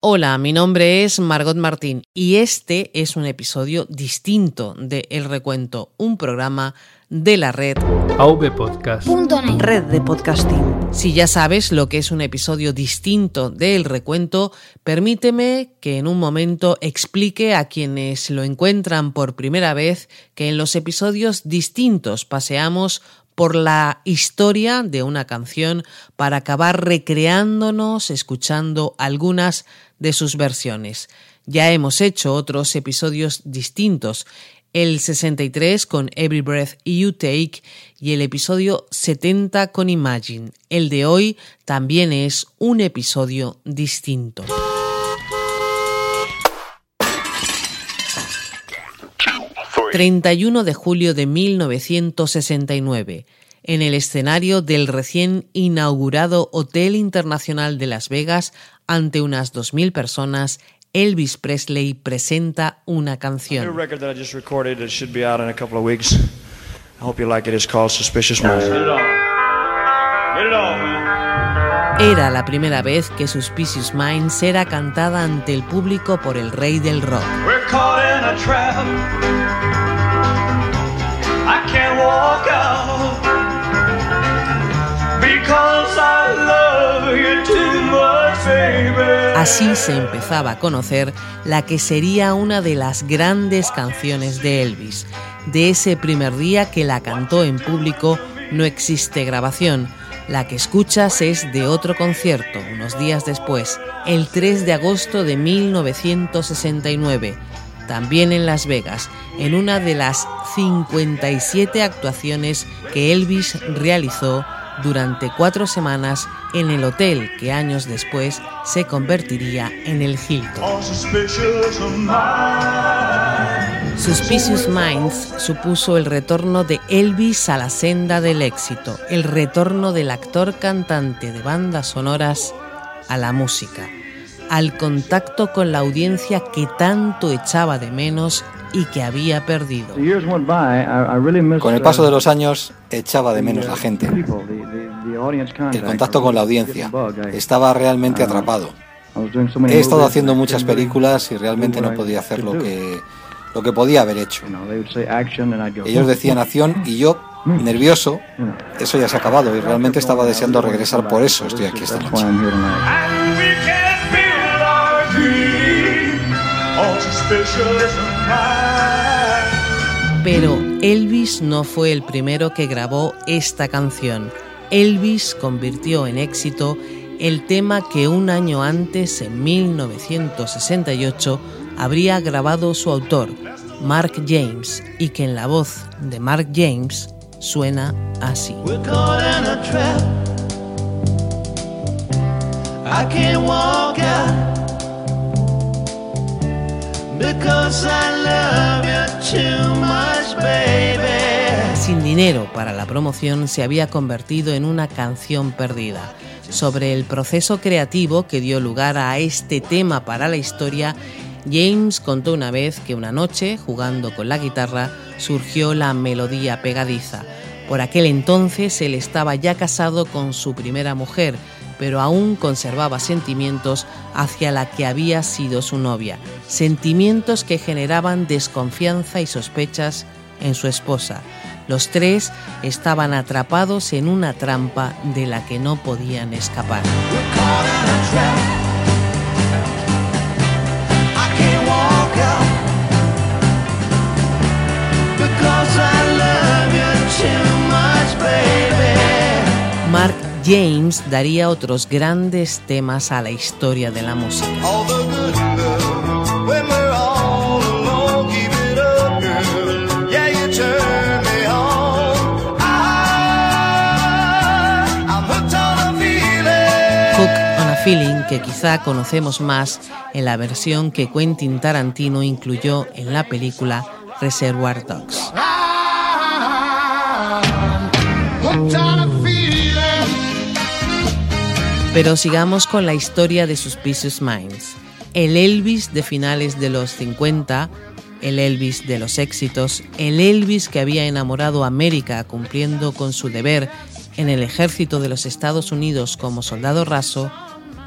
Hola, mi nombre es Margot Martín y este es un episodio distinto de El Recuento, un programa de la red Podcast. Red de Podcasting. Si ya sabes lo que es un episodio distinto del recuento, permíteme que en un momento explique a quienes lo encuentran por primera vez que en los episodios distintos paseamos por la historia de una canción para acabar recreándonos escuchando algunas de sus versiones. Ya hemos hecho otros episodios distintos, el 63 con Every Breath You Take y el episodio 70 con Imagine. El de hoy también es un episodio distinto. ...31 de julio de 1969 en el escenario del recién inaugurado Hotel Internacional de Las Vegas ante unas 2.000 personas, Elvis Presley presenta una canción. Era la primera vez que Suspicious Minds era cantada ante el público por el rey del rock. Así se empezaba a conocer la que sería una de las grandes canciones de Elvis. De ese primer día que la cantó en público no existe grabación. La que escuchas es de otro concierto, unos días después, el 3 de agosto de 1969, también en Las Vegas, en una de las 57 actuaciones que Elvis realizó durante cuatro semanas en el hotel que años después se convertiría en el Hilton. Suspicious Minds supuso el retorno de Elvis a la senda del éxito, el retorno del actor cantante de bandas sonoras a la música, al contacto con la audiencia que tanto echaba de menos y que había perdido. Con el paso de los años echaba de menos la gente, el contacto con la audiencia. Estaba realmente atrapado. He estado haciendo muchas películas y realmente no podía hacer lo que, lo que podía haber hecho. Ellos decían acción y yo, nervioso, eso ya se ha acabado y realmente estaba deseando regresar por eso. Estoy aquí esta noche. Pero Elvis no fue el primero que grabó esta canción. Elvis convirtió en éxito el tema que un año antes, en 1968, habría grabado su autor, Mark James, y que en la voz de Mark James suena así. Sin dinero para la promoción se había convertido en una canción perdida. Sobre el proceso creativo que dio lugar a este tema para la historia, James contó una vez que una noche, jugando con la guitarra, surgió la melodía pegadiza. Por aquel entonces él estaba ya casado con su primera mujer, pero aún conservaba sentimientos hacia la que había sido su novia, sentimientos que generaban desconfianza y sospechas en su esposa. Los tres estaban atrapados en una trampa de la que no podían escapar. James daría otros grandes temas a la historia de la música. Feeling que quizá conocemos más en la versión que Quentin Tarantino incluyó en la película Reservoir Dogs. Pero sigamos con la historia de Suspicious Minds. El Elvis de finales de los 50, el Elvis de los éxitos, el Elvis que había enamorado a América cumpliendo con su deber en el ejército de los Estados Unidos como soldado raso,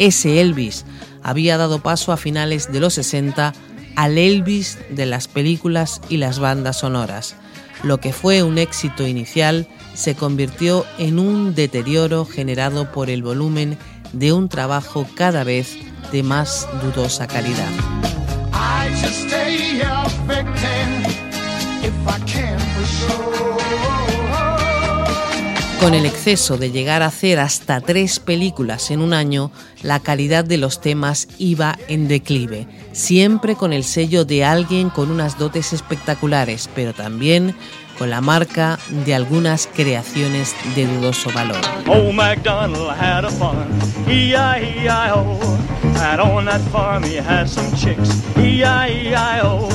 ese Elvis había dado paso a finales de los 60 al Elvis de las películas y las bandas sonoras. Lo que fue un éxito inicial se convirtió en un deterioro generado por el volumen de un trabajo cada vez de más dudosa calidad. Con el exceso de llegar a hacer hasta tres películas en un año, la calidad de los temas iba en declive, siempre con el sello de alguien con unas dotes espectaculares, pero también con la marca de algunas creaciones de dudoso valor. Oh, MacDonald had a on that farm he had some chicks, E-I-E-I-O.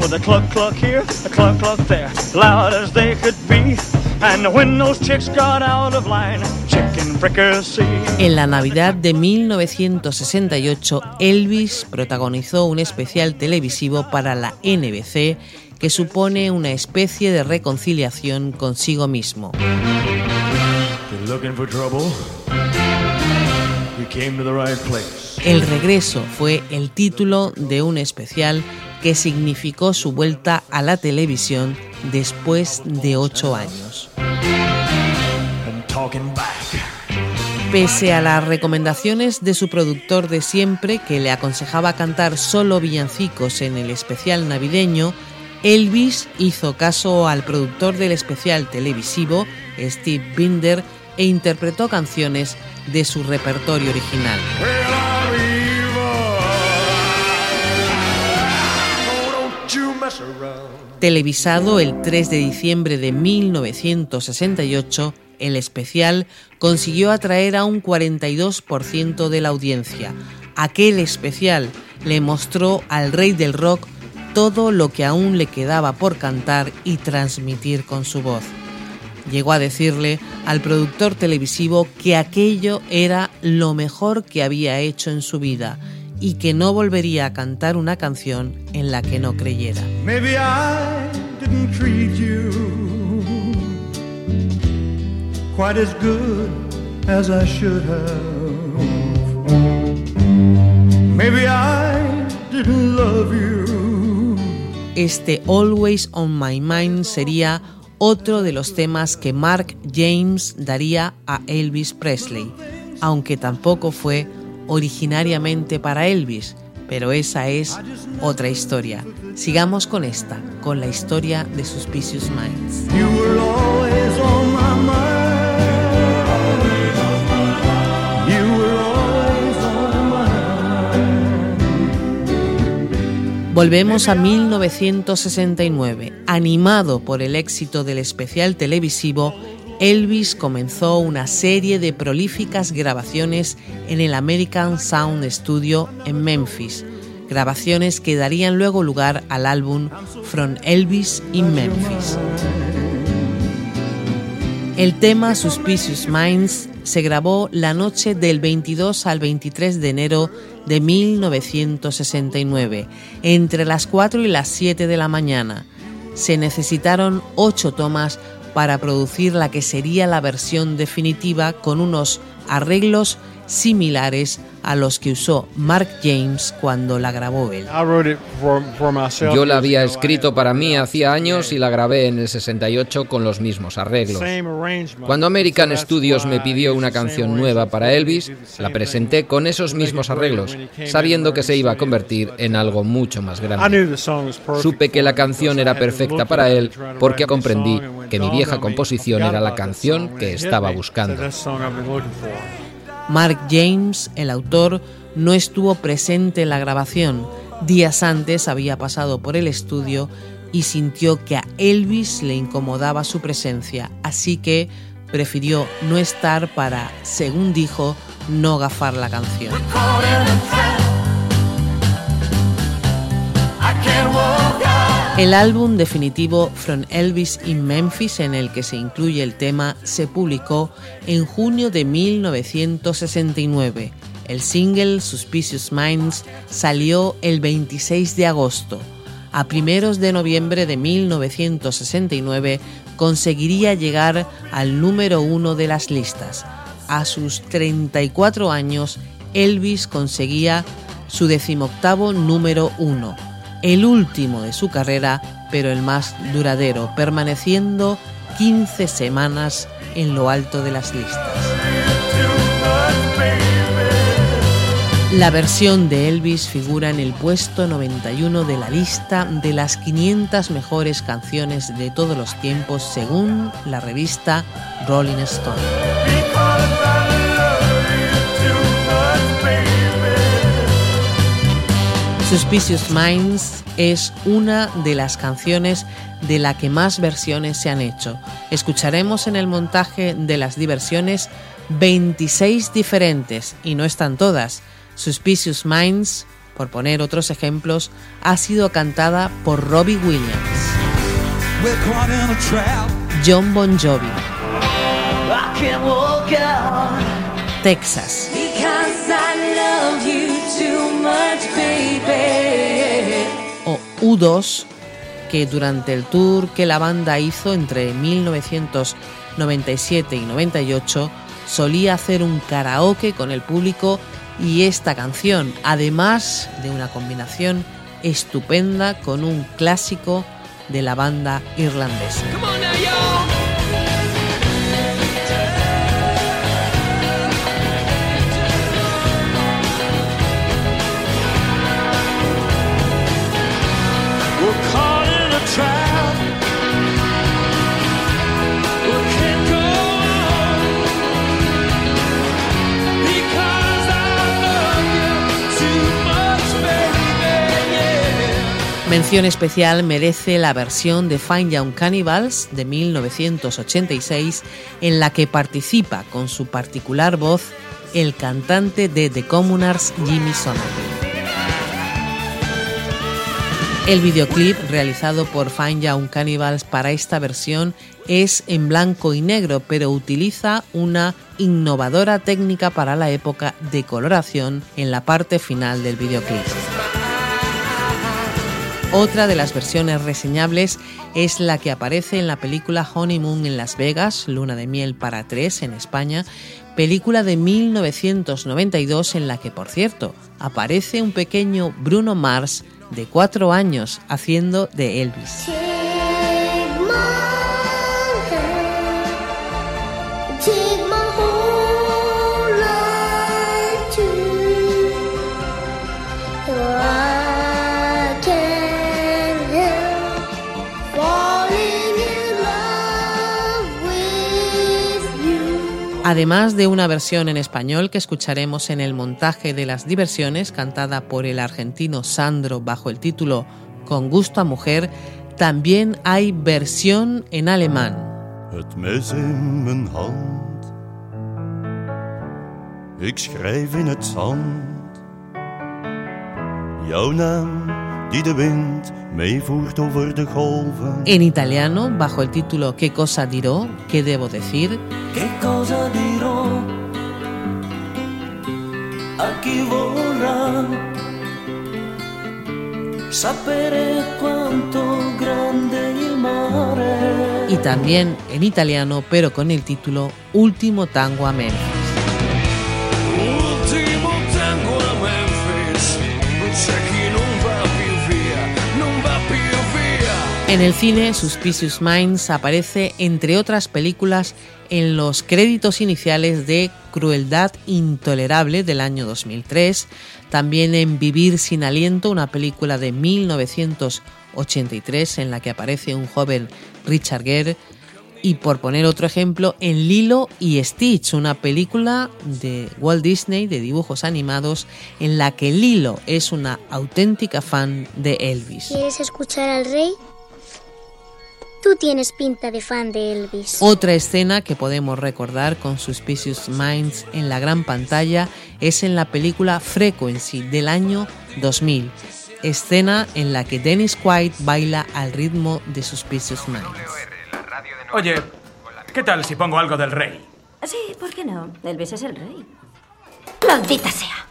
With a cluck cluck here, a cluck cluck there, loud as they could be. And when those chicks got out of line, chicken fricassee. En la Navidad de 1968, Elvis protagonizó un especial televisivo para la NBC que supone una especie de reconciliación consigo mismo. El regreso fue el título de un especial que significó su vuelta a la televisión después de ocho años. Pese a las recomendaciones de su productor de siempre, que le aconsejaba cantar solo villancicos en el especial navideño, Elvis hizo caso al productor del especial televisivo, Steve Binder, e interpretó canciones de su repertorio original. Televisado el 3 de diciembre de 1968, el especial consiguió atraer a un 42% de la audiencia. Aquel especial le mostró al rey del rock todo lo que aún le quedaba por cantar y transmitir con su voz. Llegó a decirle al productor televisivo que aquello era lo mejor que había hecho en su vida y que no volvería a cantar una canción en la que no creyera. Maybe I didn't treat you quite as good as I should have. Maybe I didn't love you este Always on My Mind sería otro de los temas que Mark James daría a Elvis Presley, aunque tampoco fue originariamente para Elvis, pero esa es otra historia. Sigamos con esta, con la historia de Suspicious Minds. Volvemos a 1969. Animado por el éxito del especial televisivo, Elvis comenzó una serie de prolíficas grabaciones en el American Sound Studio en Memphis, grabaciones que darían luego lugar al álbum From Elvis in Memphis. El tema Suspicious Minds se grabó la noche del 22 al 23 de enero de 1969, entre las 4 y las 7 de la mañana. Se necesitaron ocho tomas para producir la que sería la versión definitiva con unos arreglos similares a los que usó Mark James cuando la grabó él. Yo la había escrito para mí hacía años y la grabé en el 68 con los mismos arreglos. Cuando American Studios me pidió una canción nueva para Elvis, la presenté con esos mismos arreglos, sabiendo que se iba a convertir en algo mucho más grande. Supe que la canción era perfecta para él porque comprendí que mi vieja composición era la canción que estaba buscando. Mark James, el autor, no estuvo presente en la grabación. Días antes había pasado por el estudio y sintió que a Elvis le incomodaba su presencia, así que prefirió no estar para, según dijo, no gafar la canción. El álbum definitivo From Elvis in Memphis, en el que se incluye el tema, se publicó en junio de 1969. El single Suspicious Minds salió el 26 de agosto. A primeros de noviembre de 1969 conseguiría llegar al número uno de las listas. A sus 34 años, Elvis conseguía su decimoctavo número uno el último de su carrera, pero el más duradero, permaneciendo 15 semanas en lo alto de las listas. La versión de Elvis figura en el puesto 91 de la lista de las 500 mejores canciones de todos los tiempos según la revista Rolling Stone. Suspicious Minds es una de las canciones de la que más versiones se han hecho. Escucharemos en el montaje de las diversiones 26 diferentes y no están todas. Suspicious Minds, por poner otros ejemplos, ha sido cantada por Robbie Williams, John Bon Jovi, Texas. O U2, que durante el tour que la banda hizo entre 1997 y 98 solía hacer un karaoke con el público y esta canción, además de una combinación estupenda con un clásico de la banda irlandesa. Mención especial merece la versión de Fine Young Cannibals de 1986 en la que participa con su particular voz el cantante de The Communards Jimmy Somerville. El videoclip realizado por Fine Young Cannibals para esta versión es en blanco y negro, pero utiliza una innovadora técnica para la época de coloración en la parte final del videoclip. Otra de las versiones reseñables es la que aparece en la película Honeymoon en Las Vegas, Luna de Miel para tres en España, película de 1992 en la que, por cierto, aparece un pequeño Bruno Mars de cuatro años haciendo de Elvis. Además de una versión en español que escucharemos en el montaje de las diversiones, cantada por el argentino Sandro bajo el título Con gusto a mujer, también hay versión en alemán. En italiano, bajo el título ¿Qué cosa dirò? ¿Qué debo decir? ¿Qué cosa dirò? A chi vorrà sapere quanto grande il mare. Y también en italiano, pero con el título Último tango a En el cine, Suspicious Minds aparece, entre otras películas, en los créditos iniciales de Crueldad Intolerable del año 2003, también en Vivir sin aliento, una película de 1983 en la que aparece un joven Richard Gere, y por poner otro ejemplo, en Lilo y Stitch, una película de Walt Disney de dibujos animados en la que Lilo es una auténtica fan de Elvis. ¿Quieres escuchar al rey? Tú tienes pinta de fan de Elvis. Otra escena que podemos recordar con Suspicious Minds en la gran pantalla es en la película Frequency del año 2000, escena en la que Dennis Quaid baila al ritmo de Suspicious Minds. Oye, ¿qué tal si pongo algo del rey? Sí, ¿por qué no? Elvis es el rey. ¡Maldita sea!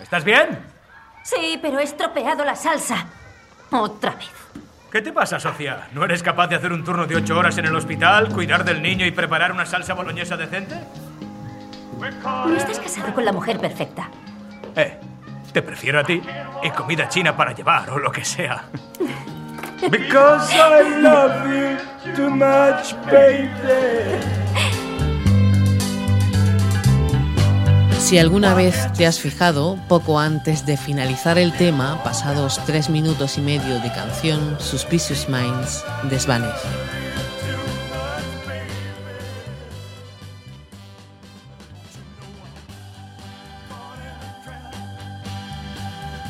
¿Estás bien? Sí, pero he estropeado la salsa. Otra vez. ¿Qué te pasa, Sofía? ¿No eres capaz de hacer un turno de ocho horas en el hospital, cuidar del niño y preparar una salsa boloñesa decente? No estás casado con la mujer perfecta. Eh, te prefiero a ti y comida china para llevar o lo que sea. Because I love you too much, baby. Si alguna vez te has fijado, poco antes de finalizar el tema, pasados tres minutos y medio de canción, Suspicious Minds desvanece.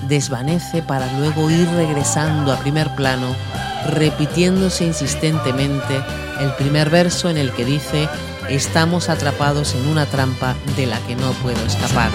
Desvanece para luego ir regresando a primer plano, repitiéndose insistentemente el primer verso en el que dice estamos atrapados en una trampa de la que no puedo escapar.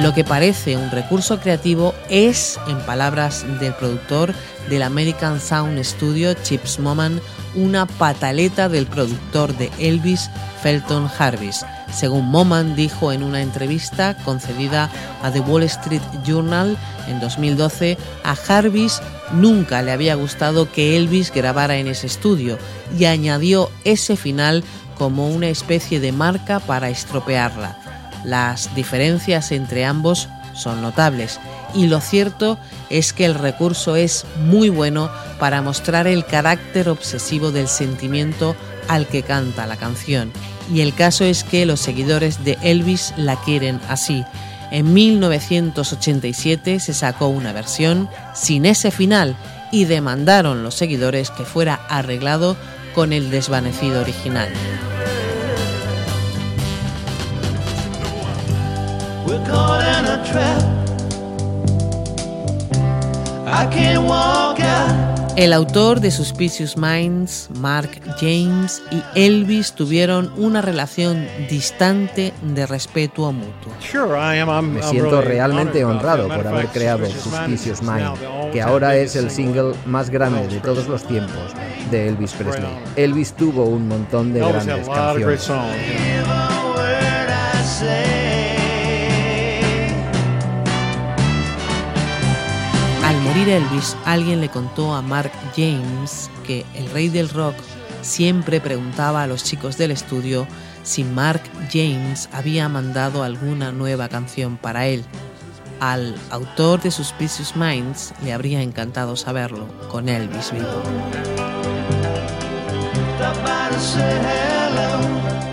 Lo que parece un recurso creativo es, en palabras del productor del American Sound Studio, Chips Moman, una pataleta del productor de Elvis, Felton Harvis. Según Moman dijo en una entrevista concedida a The Wall Street Journal en 2012, a Harvis nunca le había gustado que Elvis grabara en ese estudio y añadió ese final como una especie de marca para estropearla. Las diferencias entre ambos son notables y lo cierto es que el recurso es muy bueno para mostrar el carácter obsesivo del sentimiento al que canta la canción. Y el caso es que los seguidores de Elvis la quieren así. En 1987 se sacó una versión sin ese final y demandaron los seguidores que fuera arreglado con el desvanecido original. El autor de Suspicious Minds, Mark James y Elvis tuvieron una relación distante de respeto mutuo. Me siento realmente honrado por haber creado Suspicious Minds, que ahora es el single más grande de todos los tiempos de Elvis Presley. Elvis tuvo un montón de grandes canciones. Morir Elvis, alguien le contó a Mark James que el rey del rock siempre preguntaba a los chicos del estudio si Mark James había mandado alguna nueva canción para él. Al autor de Suspicious Minds le habría encantado saberlo con Elvis vivo.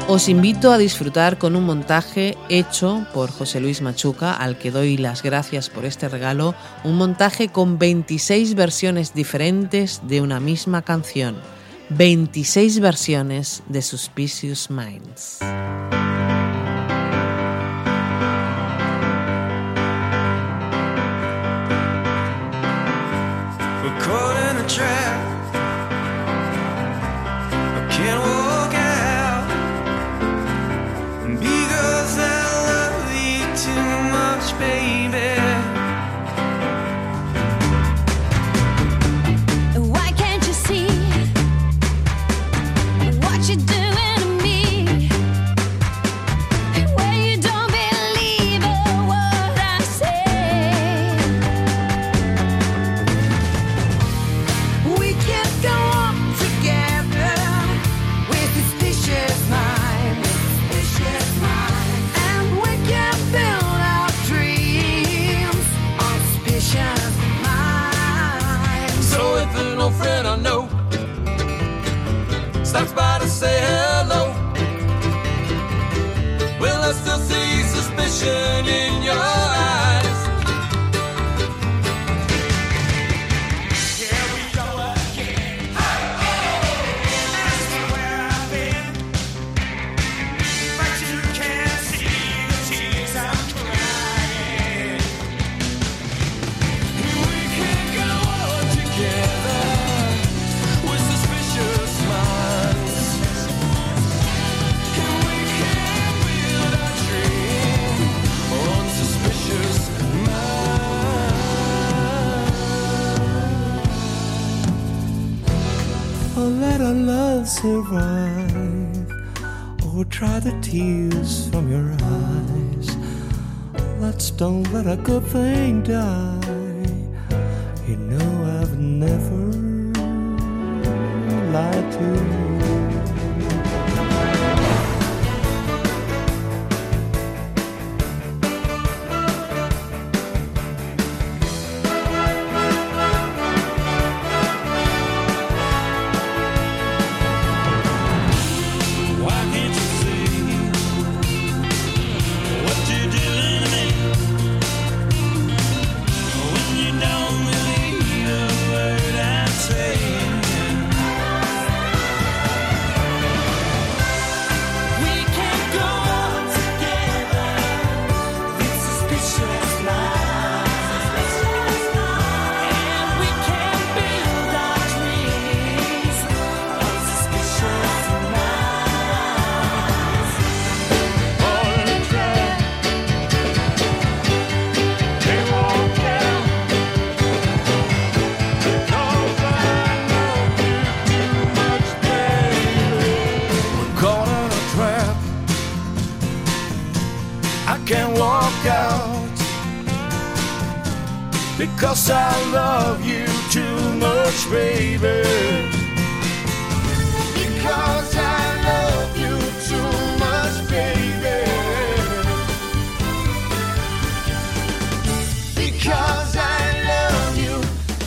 Os invito a disfrutar con un montaje hecho por José Luis Machuca, al que doy las gracias por este regalo, un montaje con 26 versiones diferentes de una misma canción, 26 versiones de Suspicious Minds. girls that love you too much, baby. A good thing die. You know I've never lied to you. baby. Because I love you too much, baby. Because I love you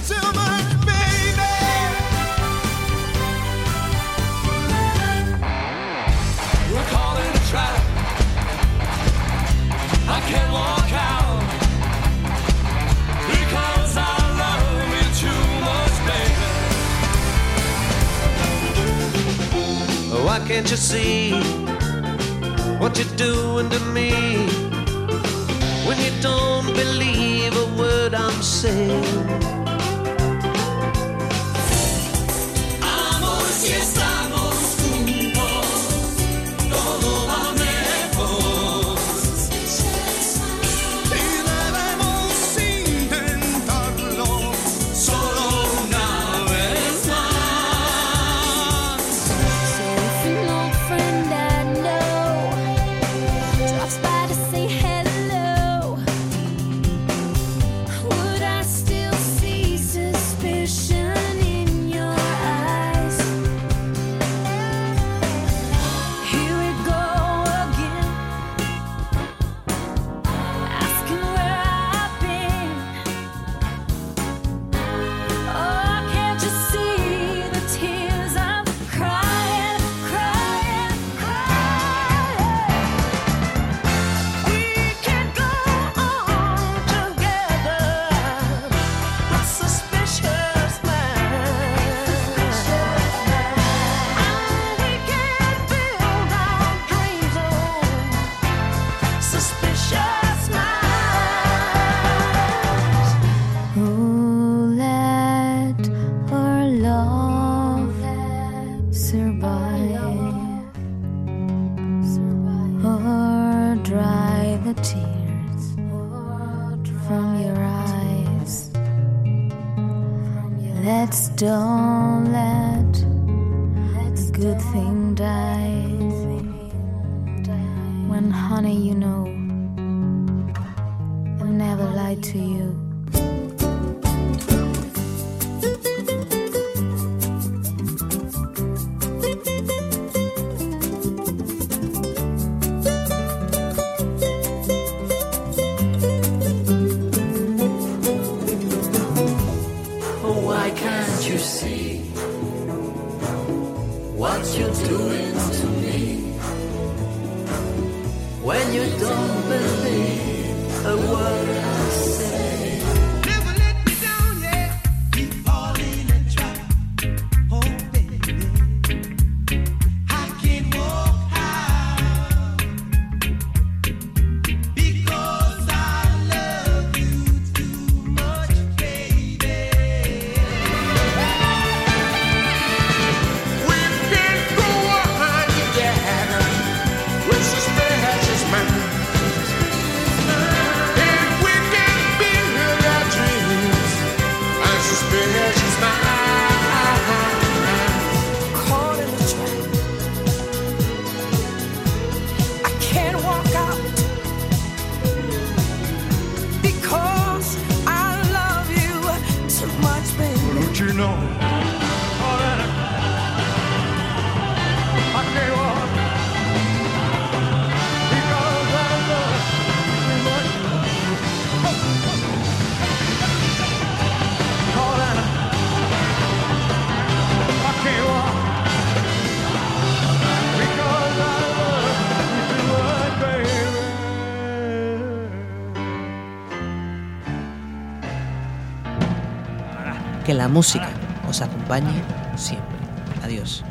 too much, baby. We're calling a. I can't lie. You see what you're doing to me? When you don't believe a word I'm saying or dry the tears from your eyes. Let's don't. When you don't believe a word No. La música os acompañe siempre. Adiós.